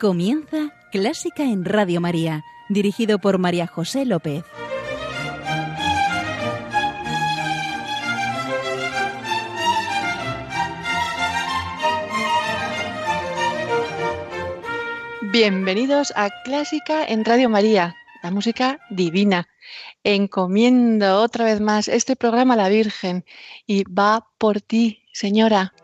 Comienza Clásica en Radio María, dirigido por María José López. Bienvenidos a Clásica en Radio María, la música divina. Encomiendo otra vez más este programa a la Virgen y va por ti, señora.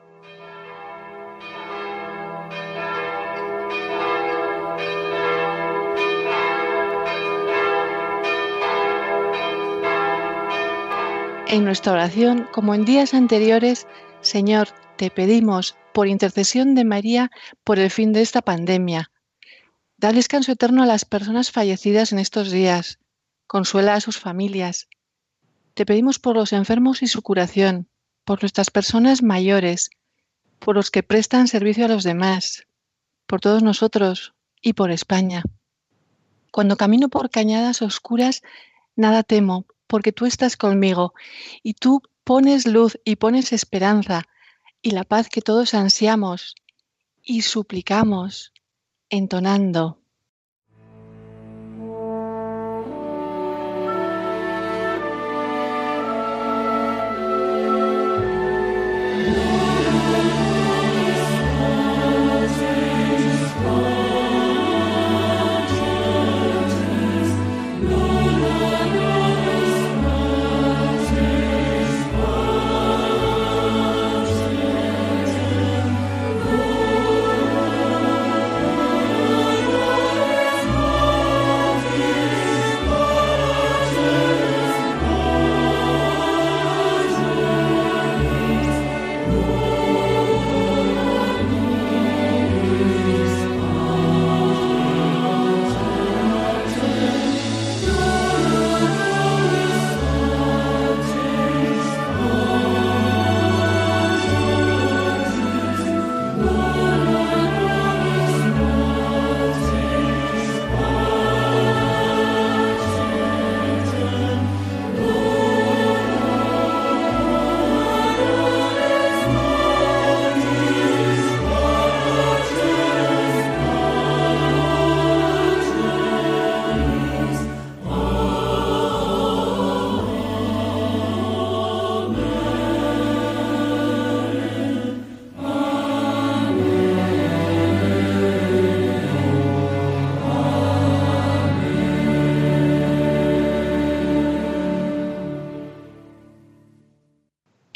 En nuestra oración, como en días anteriores, Señor, te pedimos, por intercesión de María, por el fin de esta pandemia. Da descanso eterno a las personas fallecidas en estos días. Consuela a sus familias. Te pedimos por los enfermos y su curación, por nuestras personas mayores, por los que prestan servicio a los demás, por todos nosotros y por España. Cuando camino por cañadas oscuras, nada temo, porque tú estás conmigo y tú pones luz y pones esperanza y la paz que todos ansiamos y suplicamos, entonando.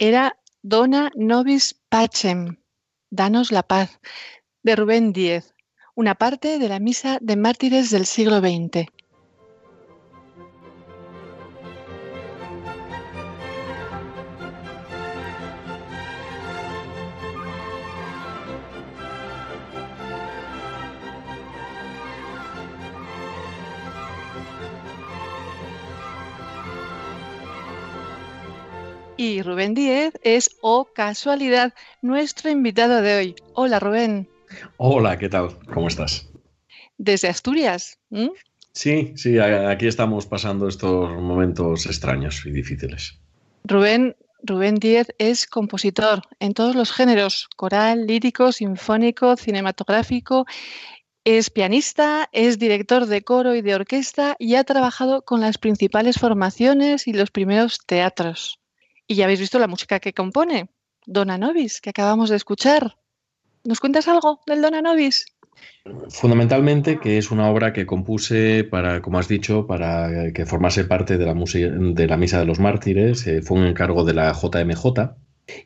Era Dona Nobis Pacem, Danos la paz, de Rubén Díez, una parte de la Misa de Mártires del siglo XX. Y Rubén Díez es, o oh casualidad, nuestro invitado de hoy. Hola Rubén. Hola, ¿qué tal? ¿Cómo estás? Desde Asturias. Sí, sí, aquí estamos pasando estos momentos extraños y difíciles. Rubén, Rubén Díez es compositor en todos los géneros, coral, lírico, sinfónico, cinematográfico. Es pianista, es director de coro y de orquesta y ha trabajado con las principales formaciones y los primeros teatros. Y ya habéis visto la música que compone, Dona Nobis, que acabamos de escuchar. ¿Nos cuentas algo del Dona Nobis? Fundamentalmente que es una obra que compuse para, como has dicho, para que formase parte de la, de la Misa de los Mártires. Eh, fue un encargo de la JMJ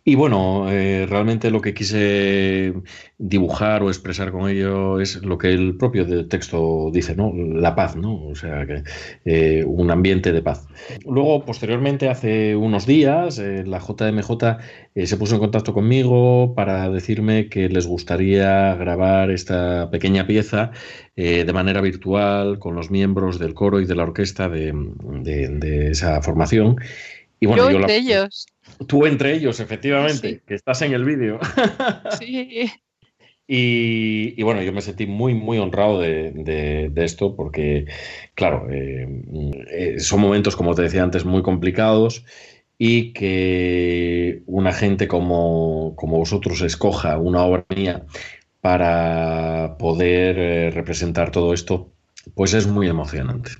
y bueno, eh, realmente lo que quise dibujar o expresar con ello es lo que el propio texto dice, ¿no? La paz, ¿no? O sea, que, eh, un ambiente de paz. Luego, posteriormente, hace unos días, eh, la JMJ se puso en contacto conmigo para decirme que les gustaría grabar esta pequeña pieza de manera virtual con los miembros del coro y de la orquesta de, esa formación. Y bueno, yo, de ellos. Tú entre ellos, efectivamente, que estás en el vídeo. Sí. Y, bueno, yo me sentí muy, muy honrado de, esto porque, claro, eh, eh, son momentos, como te decía antes, muy complicados y que una gente como, como vosotros escoja una obra mía para poder eh, representar todo esto, pues es muy emocionante.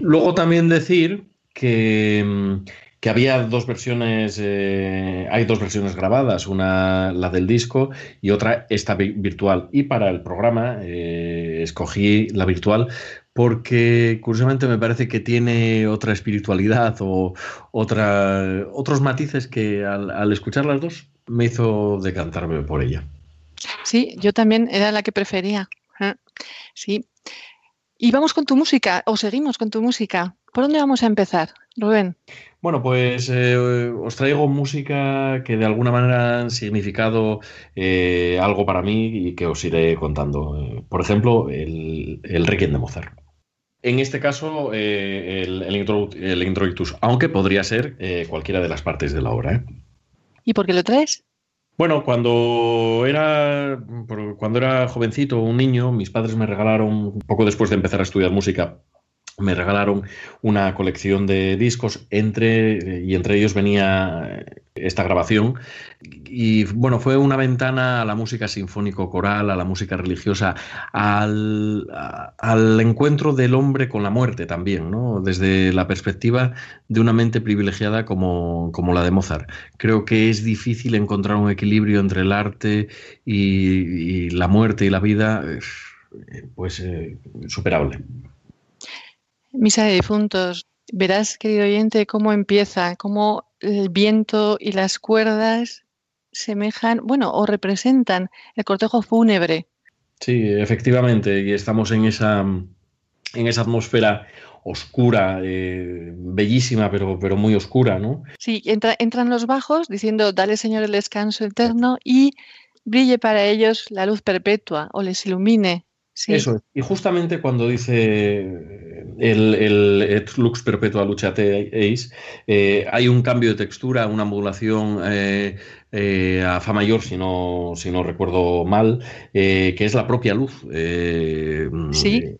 Luego también decir que, mm, que había dos versiones, eh, hay dos versiones grabadas, una la del disco y otra esta virtual. Y para el programa eh, escogí la virtual porque curiosamente me parece que tiene otra espiritualidad o otra, otros matices que al, escuchar las dos me hizo decantarme por ella. Sí, yo también era la que prefería. ¿eh? Sí. Y vamos con tu música, o seguimos con tu música. ¿Por dónde vamos a empezar, Rubén? Bueno, pues eh, os traigo música que de alguna manera han significado eh, algo para mí y que os iré contando. Por ejemplo, el, el Requiem de Mozart. En este caso, eh, el, el, introitus, aunque podría ser cualquiera de las partes de la obra. ¿Y por qué lo traes? Bueno, cuando era, cuando era jovencito, un niño, mis padres me regalaron, poco después de empezar a estudiar música, me regalaron una colección de discos. Entre y entre ellos venía esta grabación. Y bueno fue una ventana a la música sinfónico coral a la música religiosa al, al encuentro del hombre con la muerte también no desde la perspectiva de una mente privilegiada como, como la de Mozart. Creo que es difícil encontrar un equilibrio entre el arte y, la muerte y la vida pues eh, superable Misa de difuntos. Verás, querido oyente, cómo empieza, cómo el viento y las cuerdas semejan, bueno, o representan el cortejo fúnebre. Sí, efectivamente, y estamos en esa, en esa atmósfera oscura, eh, bellísima, pero, pero muy oscura, ¿no? Sí, entran los bajos diciendo, dale Señor el descanso eterno y brille para ellos la luz perpetua o les ilumine eso, y justamente cuando dice el, el et lux perpetua luchate eis, eh, hay un cambio de textura, una modulación eh, eh, a fa mayor, si no, si no recuerdo mal, que es la propia luz. sí.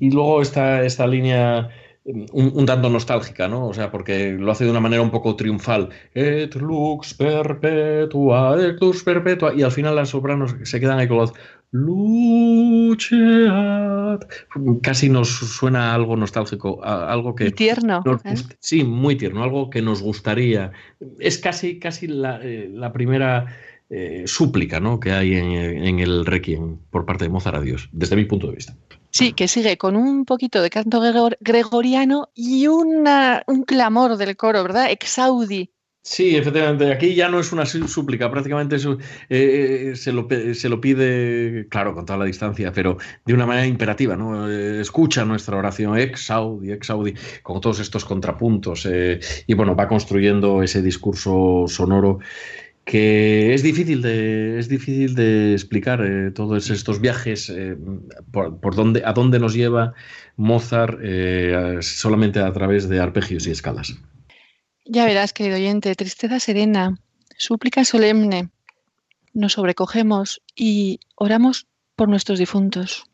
y luego está esta línea un, tanto nostálgica, ¿no? O sea, porque lo hace de una manera un poco triunfal. Et lux perpetua, et lux perpetua. Y al final las sopranos se quedan ahí con los Lucheat. Casi nos suena algo nostálgico, algo que. tierno. ¿eh? Sí, muy tierno, algo que nos gustaría. Es casi, casi la, eh, primera eh, súplica ¿no? que hay en, el Requiem por parte de Mozart a Dios, desde mi punto de vista. Sí, que sigue con un poquito de canto gregoriano y una, un clamor del coro, ¿verdad? Exaudi. Sí, efectivamente. Aquí ya no es una súplica, prácticamente eh, eh, se, lo, se, lo, pide, claro, con toda la distancia, pero de una manera imperativa, ¿no? Eh, escucha nuestra oración, ex audi, ex audi, con todos estos contrapuntos. y bueno, va construyendo ese discurso sonoro que es difícil de, es difícil de explicar todos estos viajes, por, por dónde, a dónde nos lleva Mozart solamente a través de arpegios y escalas. Ya verás, querido oyente, tristeza serena, súplica solemne. Nos sobrecogemos y oramos por nuestros difuntos.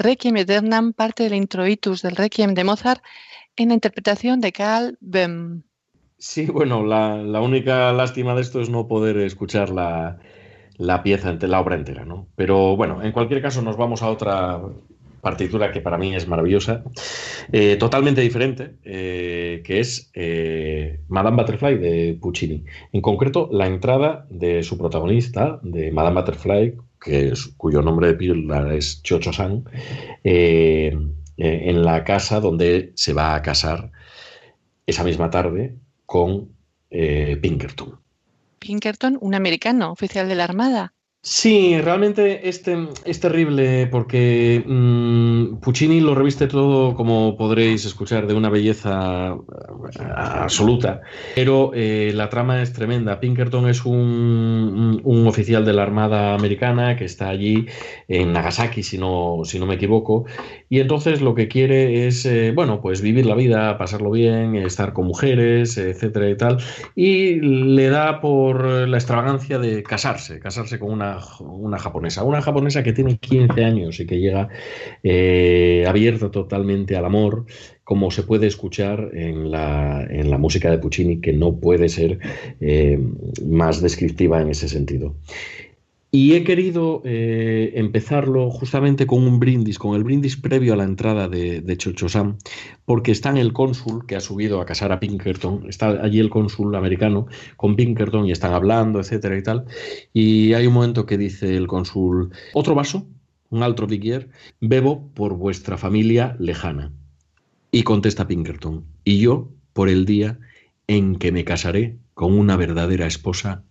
Requiem Eternam, parte del introitus del Requiem de Mozart, en la interpretación de Carl Böhm. Sí, bueno, la, única lástima de esto es no poder escuchar la, pieza, la obra entera, ¿no? Pero bueno, en cualquier caso nos vamos a otra partitura que para mí es maravillosa, eh, totalmente diferente, eh, que es eh, Madame Butterfly de Puccini. En concreto, la entrada de su protagonista, de Madame Butterfly, que cuyo nombre de pila es Chocho San, eh, eh, en la casa donde se va a casar esa misma tarde con eh, Pinkerton. Pinkerton, un americano, oficial de la Armada. Sí, realmente es, es terrible porque mm, Puccini lo reviste todo, como podréis escuchar, de una belleza eh, absoluta, pero eh, la trama es tremenda. Pinkerton es un, oficial de la Armada Americana que está allí en Nagasaki, si no, si no me equivoco, y entonces lo que quiere es, eh, bueno, pues vivir la vida, pasarlo bien, estar con mujeres, etcétera y tal, y le da por la extravagancia de casarse, casarse con una una, japonesa, una japonesa que tiene 15 años y que llega eh, abierta totalmente al amor, como se puede escuchar en la, en la música de Puccini, que no puede ser eh, más descriptiva en ese sentido. Y he querido eh, empezarlo justamente con un brindis, con el brindis previo a la entrada de, de Chocho-san, porque está en el cónsul que ha subido a casar a Pinkerton, está allí el cónsul americano con Pinkerton y están hablando, etcétera y tal. Y hay un momento que dice el cónsul, otro vaso, un altro bigger, bebo por vuestra familia lejana. Y contesta Pinkerton, y yo por el día en que me casaré con una verdadera esposa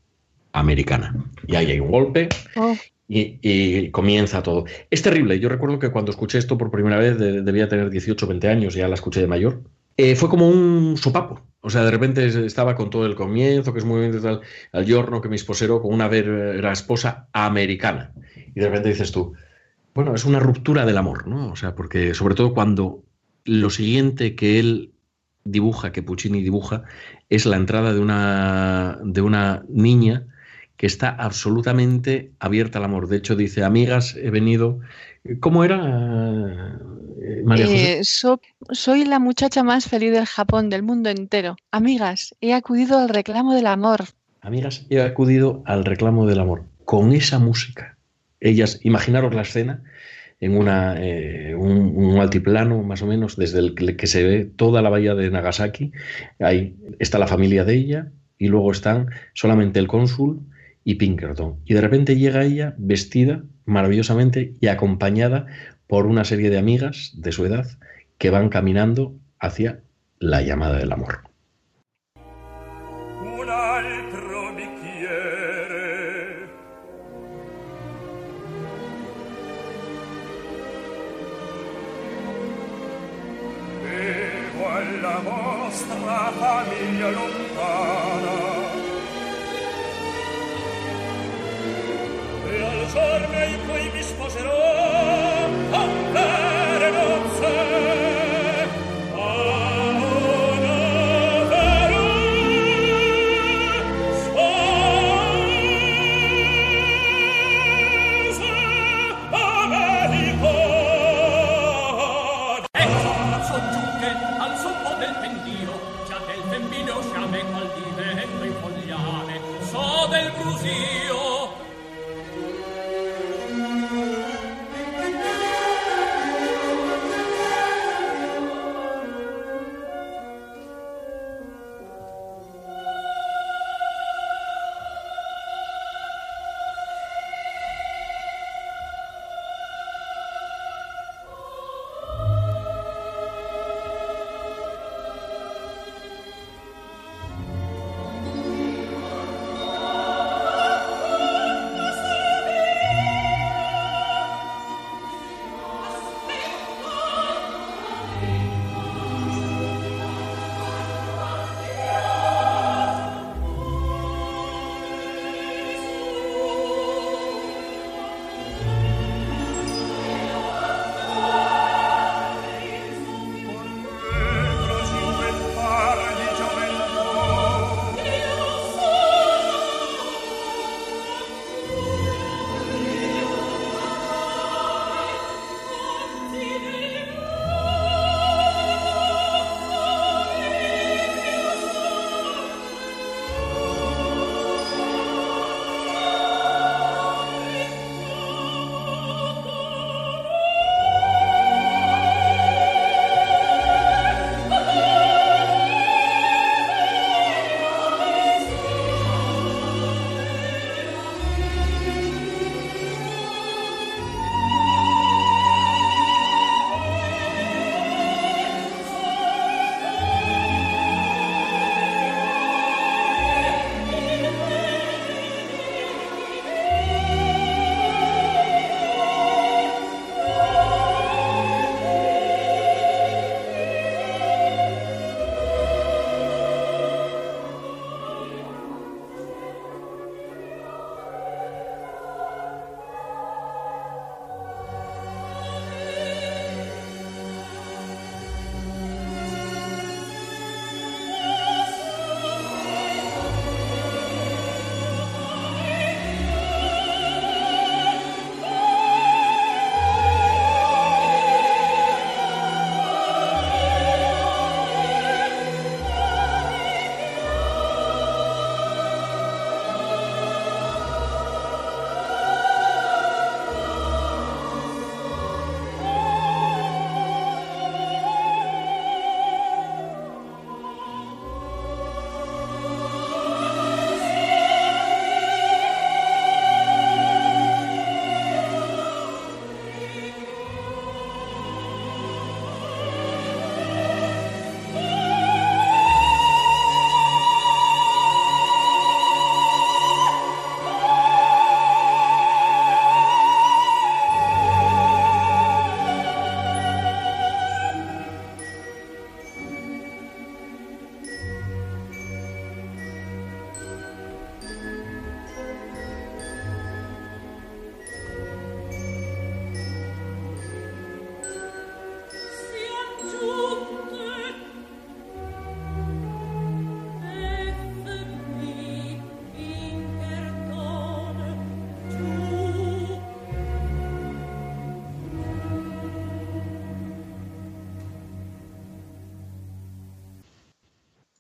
americana. Y ahí hay un golpe oh. y, comienza todo. Es terrible. Yo recuerdo que cuando escuché esto por primera vez, debía tener 18 o 20 años, ya la escuché de mayor. Eh, fue como un sopapo. O sea, de repente estaba con todo el comienzo, que es muy tal, al giorno que me esposero con una vera esposa americana. Y de repente dices tú, bueno, es una ruptura del amor, ¿no? O sea, porque sobre todo cuando lo siguiente que él dibuja, que Puccini dibuja, es la entrada de una, de una niña que está absolutamente abierta al amor. De hecho, dice, amigas, he venido... ¿Cómo era, eh, María José? Eh, soy la muchacha más feliz del Japón, del mundo entero. Amigas, he acudido al reclamo del amor. Amigas, he acudido al reclamo del amor. Con esa música. Ellas, imaginaros la escena en una, eh, un, un, altiplano, más o menos, desde el que se ve toda la bahía de Nagasaki. Ahí está la familia de ella y luego están solamente el cónsul y Pinkerton. Y de repente llega ella vestida maravillosamente y acompañada por una serie de amigas de su edad que van caminando hacia la llamada del amor. me col divento in fogliame so del brusio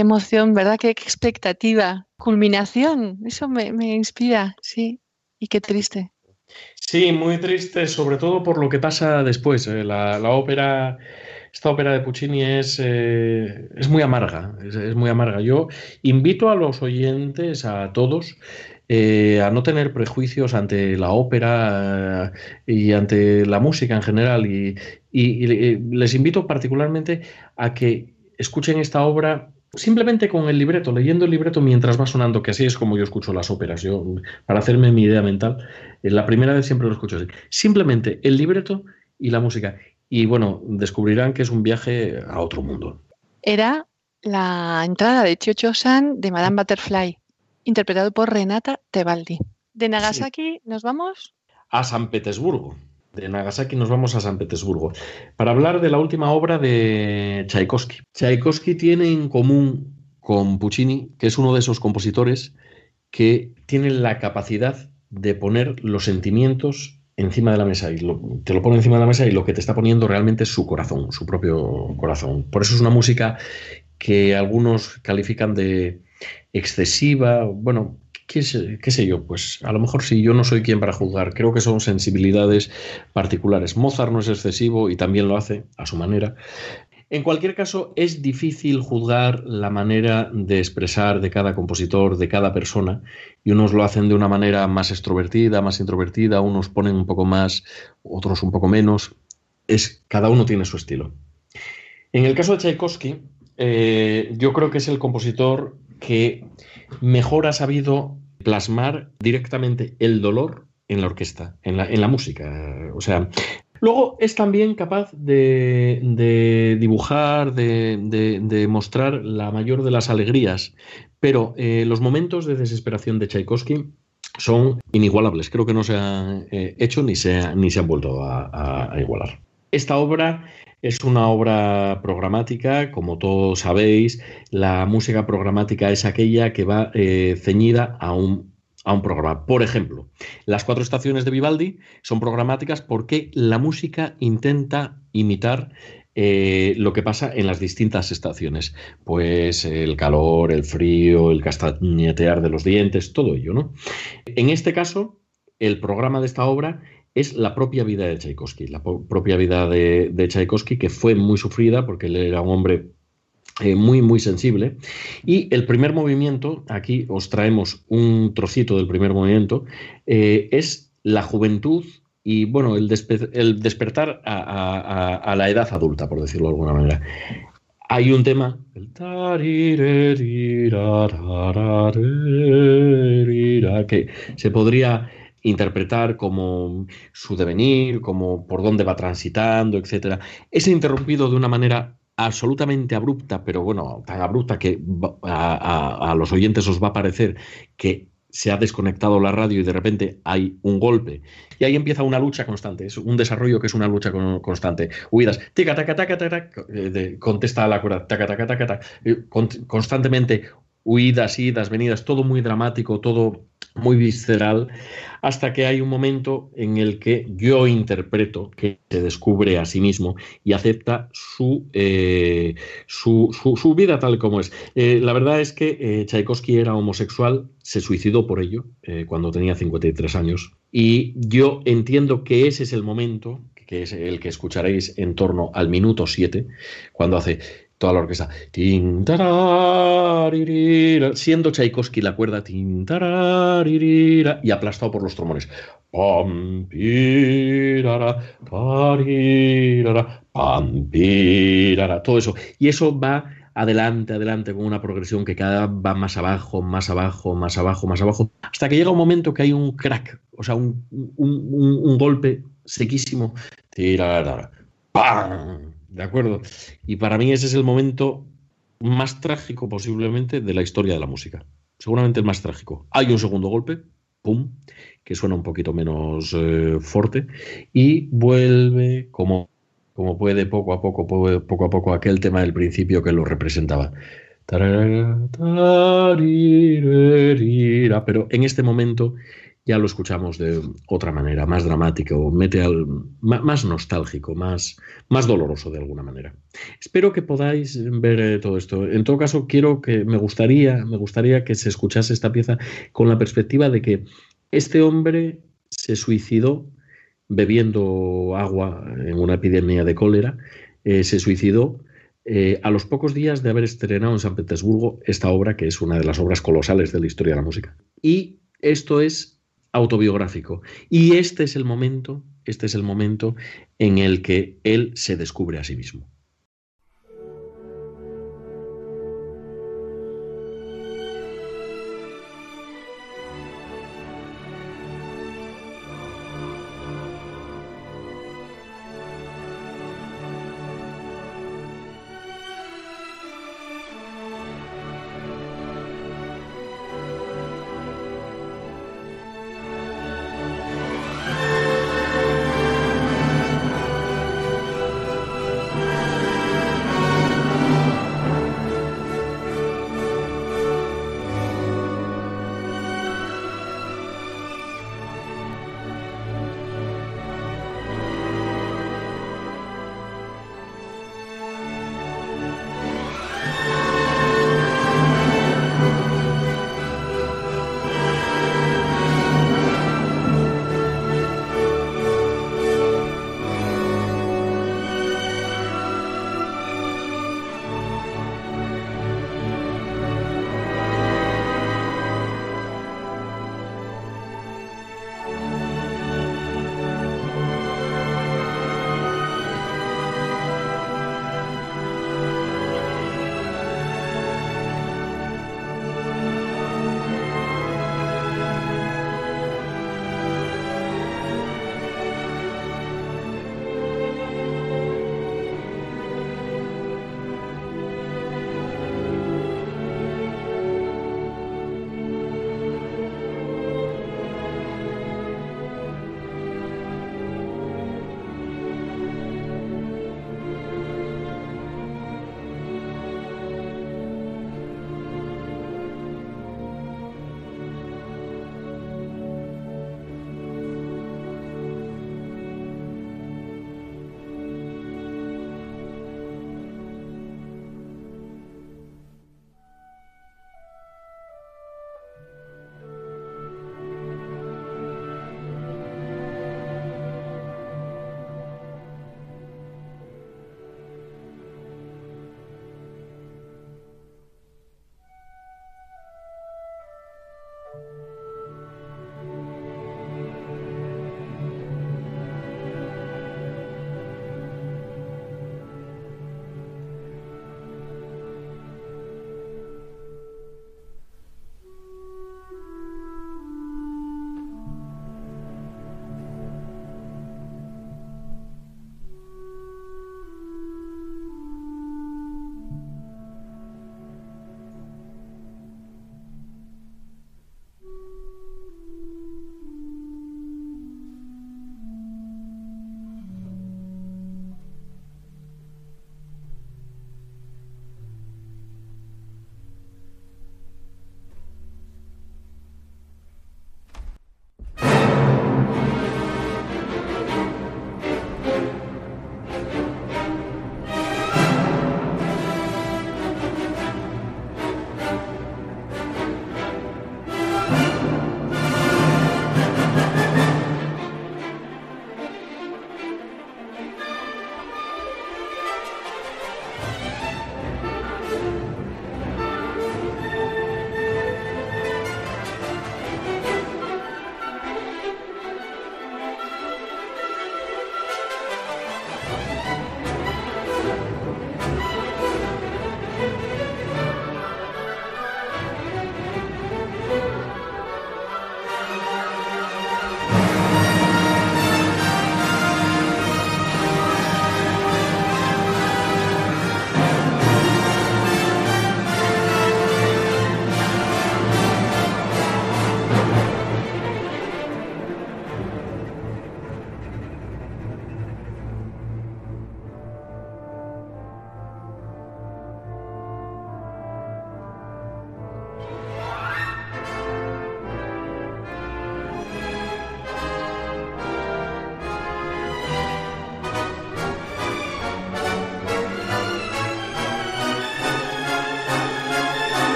Emoción, ¿verdad? Qué, expectativa. Culminación. Eso me, inspira, sí. Y qué triste. Sí, muy triste, sobre todo por lo que pasa después. Eh, la, ópera, esta ópera de Puccini es, eh, es muy amarga, es, muy amarga. Yo invito a los oyentes, a todos, eh, a no tener prejuicios ante la ópera y ante la música en general. y les invito particularmente a que escuchen esta obra simplemente con el libreto, leyendo el libreto mientras va sonando, que así es como yo escucho las óperas. Yo, para hacerme mi idea mental, eh, la primera vez siempre lo escucho así. Simplemente el libreto y la música. Y bueno, descubrirán que es un viaje a otro mundo. Era la entrada de Chocho San de Madame Butterfly, interpretado por Renata Tebaldi. De Nagasaki, ¿nos vamos? A San Petersburgo de Nagasaki nos vamos a San Petersburgo para hablar de la última obra de Tchaikovsky. Tchaikovsky tiene en común con Puccini, que es uno de esos compositores que tienen la capacidad de poner los sentimientos encima de la mesa y te lo pone encima de la mesa y lo que te está poniendo realmente es su corazón, su propio corazón. Por eso es una música que algunos califican de excesiva, bueno, ¿Qué sé, yo? Pues a lo mejor si yo no soy quien para juzgar, creo que son sensibilidades particulares. Mozart no es excesivo y también lo hace a su manera. En cualquier caso, es difícil juzgar la manera de expresar de cada compositor, de cada persona, y unos lo hacen de una manera más extrovertida, más introvertida, unos ponen un poco más, otros un poco menos. Es, cada uno tiene su estilo. En el caso de Tchaikovsky, eh, yo creo que es el compositor que mejor ha sabido plasmar directamente el dolor en la orquesta, en la, música. O sea, luego es también capaz de, dibujar, de, mostrar la mayor de las alegrías, pero eh, los momentos de desesperación de Tchaikovsky son inigualables. Creo que no se han eh, hecho ni se, ni se han vuelto a igualar. Esta obra es una obra programática, como todos sabéis, la música programática es aquella que va eh, ceñida a un, a un programa. Por ejemplo, las cuatro estaciones de Vivaldi son programáticas porque la música intenta imitar eh, lo que pasa en las distintas estaciones. Pues el calor, el frío, el castañetear de los dientes, todo ello, ¿no? En este caso, el programa de esta obra es la propia vida de Tchaikovsky, la propia vida de, Tchaikovsky, que fue muy sufrida porque él era un hombre eh, muy, muy sensible. Y el primer movimiento, aquí os traemos un trocito del primer movimiento, eh, es la juventud y, bueno, el, despertar a, la edad adulta, por decirlo de alguna manera. Hay un tema, que se podría interpretar como su devenir, como por dónde va transitando, etcétera, es interrumpido de una manera absolutamente abrupta, pero bueno, tan abrupta que a, los oyentes os va a parecer que se ha desconectado la radio y de repente hay un golpe. Y ahí empieza una lucha constante, es un desarrollo que es una lucha constante. Huidas, tica, taca, taca, taca, eh, contesta a la cuerda, taca, taca, taca, taca, eh, constantemente huidas, idas, venidas, todo muy dramático, todo muy visceral, hasta que hay un momento en el que yo interpreto que se descubre a sí mismo y acepta su, eh, su, su, vida tal como es. Eh, la verdad es que eh, Tchaikovsky era homosexual, se suicidó por ello cuando tenía 53 años, y yo entiendo que ese es el momento que es el que escucharéis en torno al minuto 7, cuando hace toda la orquesta. Siendo Tchaikovsky la cuerda y aplastado por los trombones. Todo eso. Y eso va adelante, adelante, con una progresión que cada vez va más abajo, más abajo, más abajo, más abajo, hasta que llega un momento que hay un crack, o sea, un, un golpe sequísimo. ¡Pam! ¿De acuerdo? Y para mí ese es el momento más trágico posiblemente de la historia de la música. Seguramente el más trágico. Hay un segundo golpe, pum, que suena un poquito menos eh, fuerte y vuelve como, como puede poco a poco, poco a poco aquel tema del principio que lo representaba. Pero en este momento ya lo escuchamos de otra manera, más dramático, mete al, más nostálgico, más, más doloroso de alguna manera. Espero que podáis ver eh, todo esto. En todo caso, quiero que me gustaría, me gustaría que se escuchase esta pieza con la perspectiva de que este hombre se suicidó bebiendo agua en una epidemia de cólera, eh, se suicidó eh, a los pocos días de haber estrenado en San Petersburgo esta obra, que es una de las obras colosales de la historia de la música. Y esto es autobiográfico. Y este es el momento, este es el momento en el que él se descubre a sí mismo.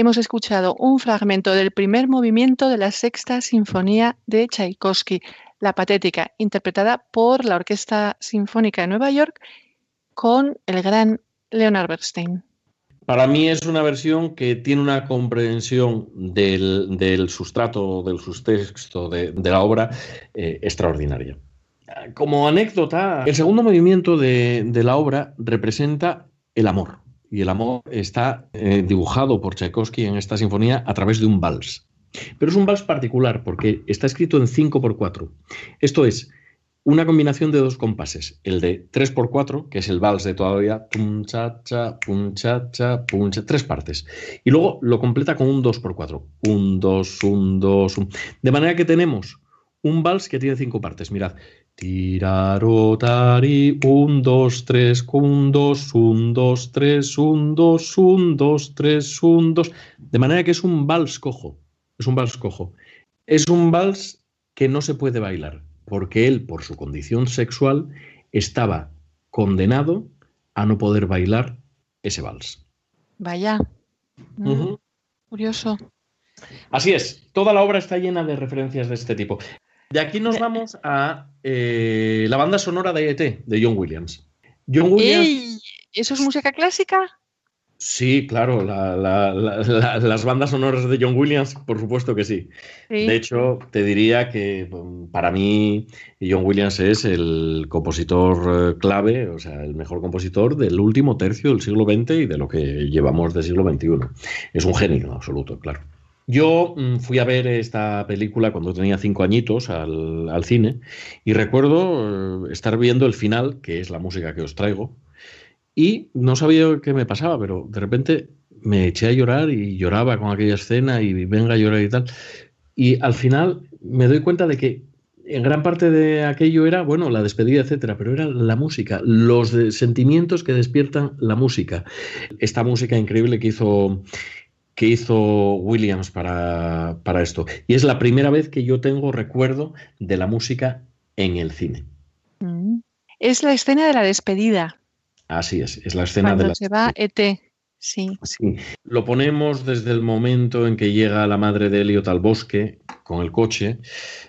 Hemos escuchado un fragmento del primer movimiento de la sexta sinfonía de Tchaikovsky, La Patética, interpretada por la Orquesta Sinfónica de Nueva York con el gran Leonard Bernstein. Para mí es una versión que tiene una comprensión del, sustrato, del sustexto de, la obra eh, extraordinaria. Como anécdota, el segundo movimiento de, la obra representa el amor. Y el amor está eh, dibujado por Tchaikovsky en esta sinfonía a través de un vals. Pero es un vals particular porque está escrito en 5 por 4. Esto es, una combinación de dos compases, el de 3x4, que es el vals de todavía, pum, cha, cha, pum, cha, cha, pum, cha, tres partes. Y luego lo completa con un 2x4, un 2, un 2, un. De manera que tenemos un vals que tiene cinco partes. Mirad, tirarotari, un, dos, tres, un, dos, un, dos, tres, un, dos, un, dos, tres, un, dos. De manera que es un vals cojo. Es un vals cojo. Es un vals que no se puede bailar porque él, por su condición sexual, estaba condenado a no poder bailar ese vals. Vaya. Mm, curioso. Así es, toda la obra está llena de referencias de este tipo. De aquí nos vamos a eh, la banda sonora de ET, de John Williams. John Williams. ¿Eso es música clásica? Sí, claro, las bandas sonoras de John Williams, por supuesto que sí. De hecho, te diría que mm, para mí John Williams es el compositor eh, clave, o sea, el mejor compositor del último tercio del siglo XX y de lo que llevamos del siglo XXI. Es un genio absoluto, claro. Yo mm, fui a ver esta película cuando tenía cinco añitos al, cine y recuerdo eh, estar viendo el final, que es la música que os traigo, y no sabía qué me pasaba, pero de repente me eché a llorar y lloraba con aquella escena y venga a llorar y tal. Y al final me doy cuenta de que en gran parte de aquello era, bueno, la despedida, etcétera, pero era la música, los sentimientos que despiertan la música. Esta música increíble que hizo que hizo Williams para, para esto. Y es la primera vez que yo tengo recuerdo de la música en el cine. Mm. Es la escena de la despedida. Así es, es la escena de la... se va ET. Sí. sí. Lo ponemos desde el momento en que llega la madre de Elliot al bosque con el coche.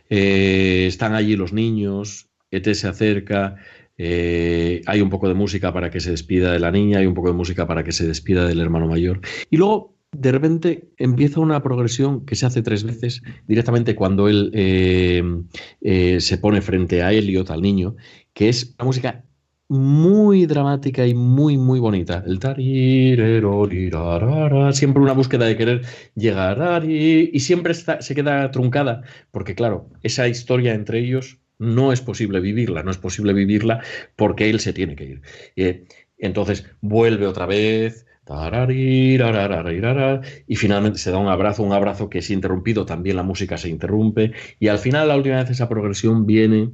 Eh, están allí los niños, ET se acerca, eh, hay un poco de música para que se despida de la niña, hay un poco de música para que se despida del hermano mayor. Y luego, de repente, empieza una progresión que se hace tres veces, directamente cuando él eh, se pone frente a Elliot, al niño, que es una música muy dramática y muy, muy bonita. El siempre una búsqueda de querer llegar y siempre se queda truncada, porque claro, esa historia entre ellos no es posible vivirla, no es posible vivirla porque él se tiene que ir. Y, entonces vuelve otra vez. Y finalmente se da un abrazo, un abrazo que es interrumpido, también la música se interrumpe. Y al final, la última vez, esa progresión viene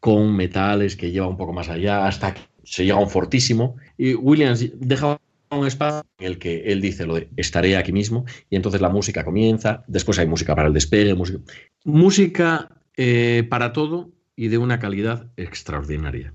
con metales que lleva un poco más allá, hasta que se llega a un fortísimo. Y Williams deja un espacio en el que él dice lo de estaré aquí mismo, y entonces la música comienza, después hay música para el despegue, música, música eh, para todo y de una calidad extraordinaria.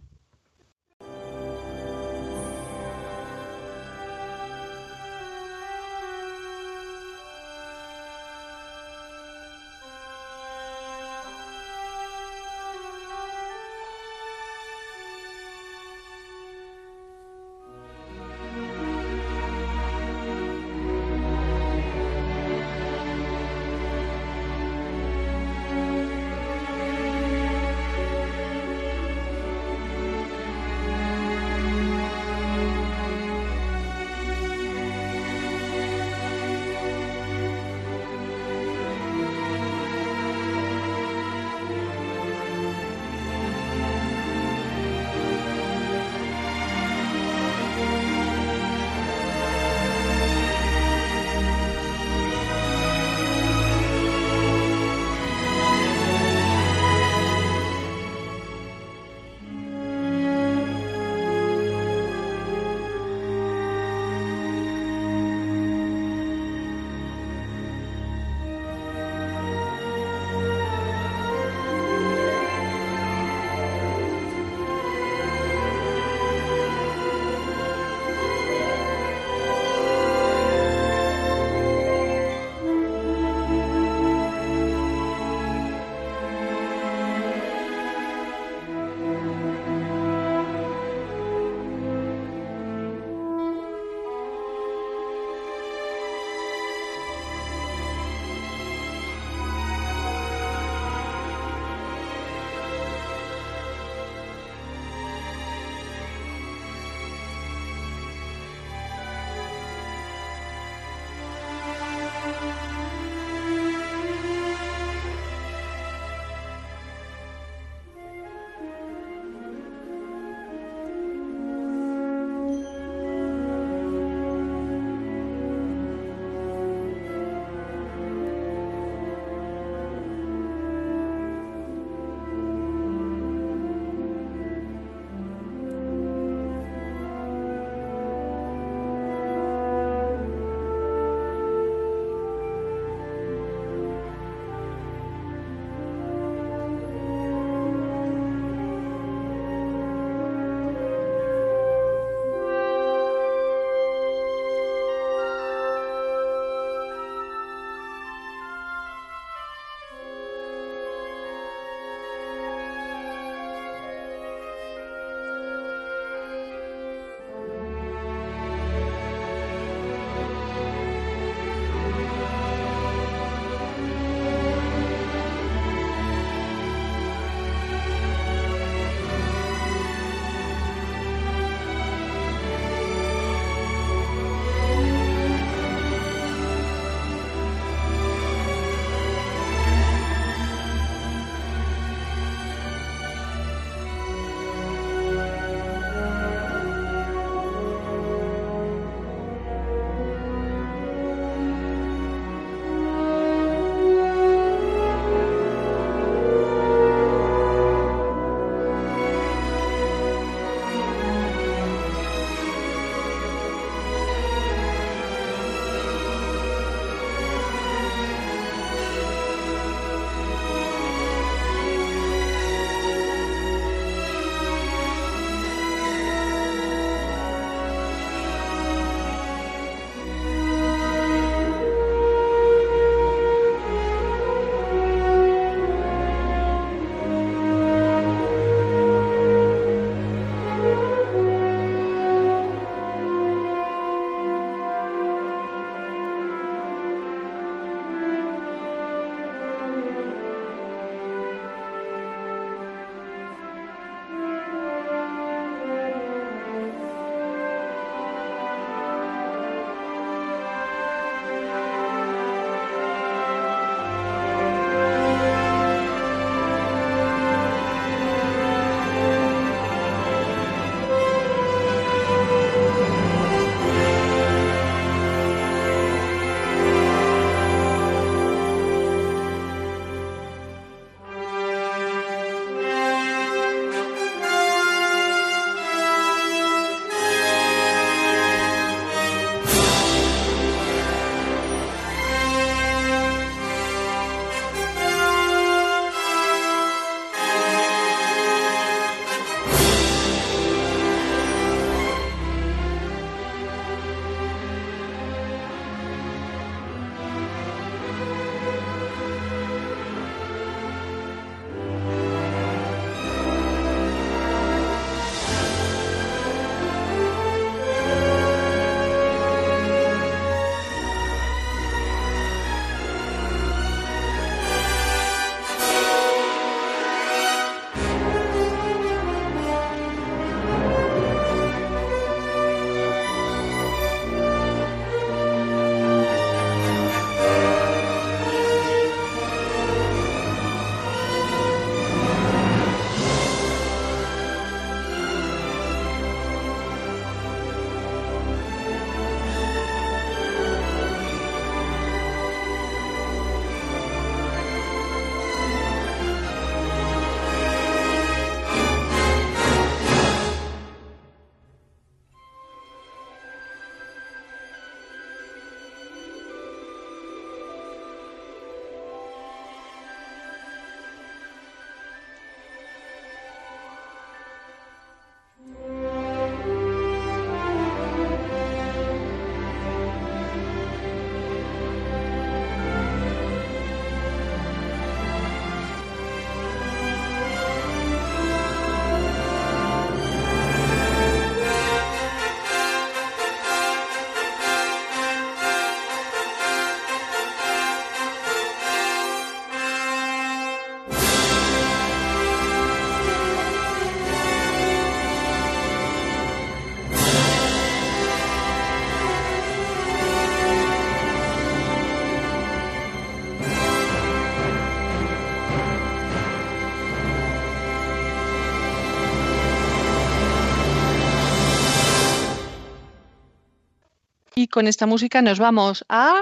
Y con esta música nos vamos a...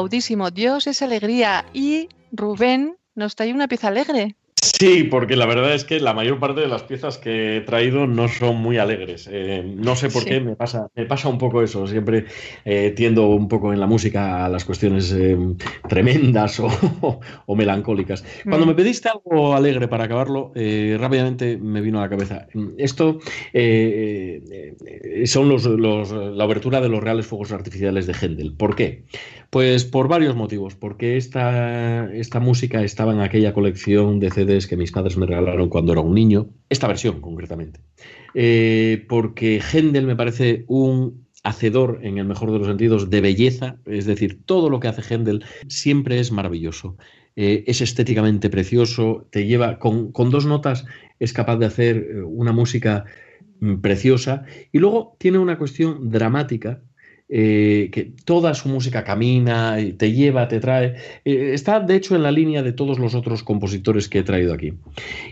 Gaudísimo, Dios es alegría. Y Rubén nos trae una pieza alegre. Sí, porque la verdad es que la mayor parte de las piezas que he traído no son muy alegres. Eh, no sé por qué me pasa, me pasa un poco eso. Siempre eh, tiendo un poco en la música a las cuestiones eh, tremendas o, melancólicas. Cuando me mm. pediste algo alegre para acabarlo, rápidamente me vino a la cabeza. Esto son los, la abertura de los reales fuegos artificiales de Händel. ¿Por qué? Pues por varios motivos. Porque esta, esta música estaba en aquella colección de Que mis padres me regalaron cuando era un niño. Esta versión, concretamente. Eh, porque Händel me parece un hacedor, en el mejor de los sentidos, de belleza. Es decir, todo lo que hace Händel siempre es maravilloso. Eh, es estéticamente precioso, te lleva con, con dos notas, es capaz de hacer eh, una música mm, preciosa y luego tiene una cuestión dramática eh, que toda su música camina, y te lleva, te trae. Eh, está, de hecho, en la línea de todos los otros compositores que he traído aquí.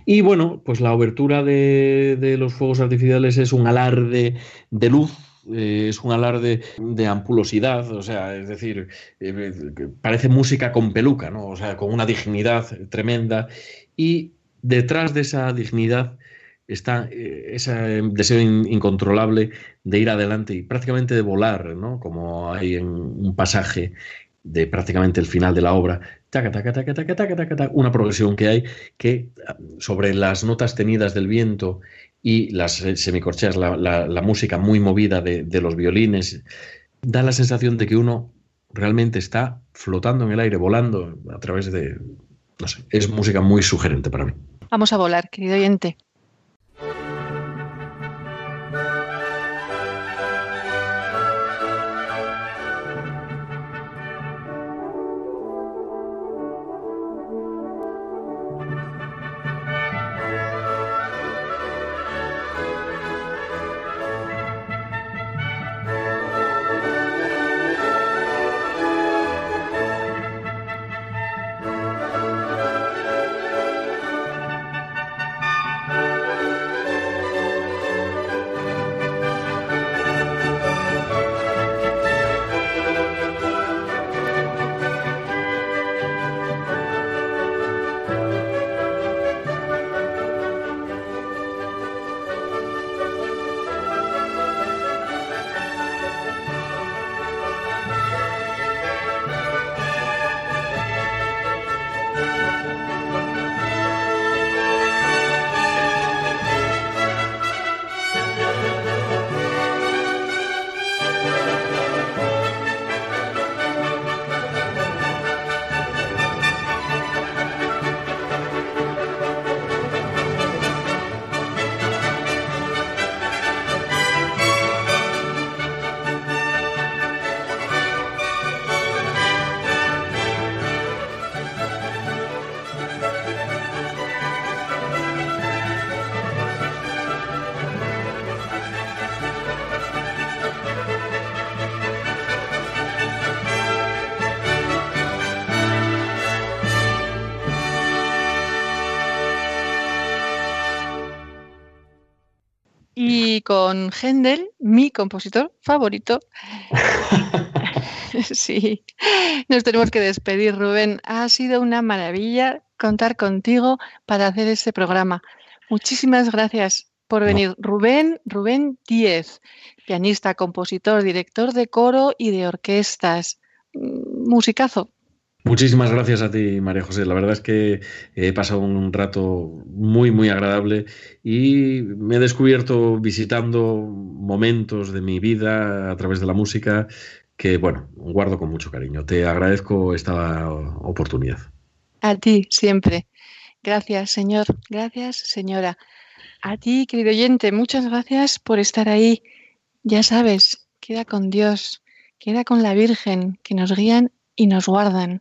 Y bueno, pues la obertura de, los fuegos artificiales es un alarde de luz. Eh, es un alarde de ampulosidad, o sea, es decir, parece música con peluca, ¿no? O sea, con una dignidad tremenda. Y detrás de esa dignidad está eh, ese deseo incontrolable de ir adelante y prácticamente de volar, ¿no? Como hay en un pasaje de prácticamente el final de la obra, una progresión que hay que sobre las notas tenidas del viento y las semicorcheas, la, la, música muy movida de, de, los violines, da la sensación de que uno realmente está flotando en el aire, volando a través de, no sé, es música muy sugerente para mí. Vamos a volar, querido oyente. Con Händel, mi compositor favorito. sí, nos tenemos que despedir, Rubén. Ha sido una maravilla contar contigo para hacer este programa. Muchísimas gracias por venir. Rubén, Rubén Díez, pianista, compositor, director de coro y de orquestas. Mm, musicazo. Muchísimas gracias a ti, María José. La verdad es que he pasado un rato muy, muy agradable y me he descubierto visitando momentos de mi vida a través de la música que, bueno, guardo con mucho cariño. Te agradezco esta oportunidad. A ti, siempre. Gracias, señor. Gracias, señora. A ti, querido oyente, muchas gracias por estar ahí. Ya sabes, queda con Dios queda con la Virgen, que nos guían y nos guardan.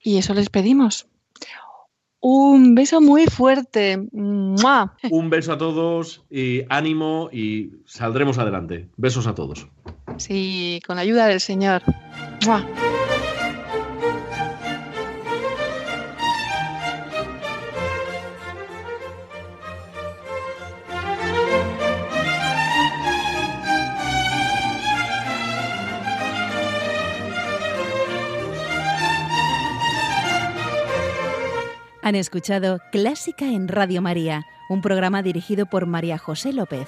Y eso les pedimos. Un beso muy fuerte. Un beso a todos y ánimo y saldremos adelante. Besos a todos. Sí, con la ayuda del Señor. Han escuchado Clásica en Radio María, un programa dirigido por María José López.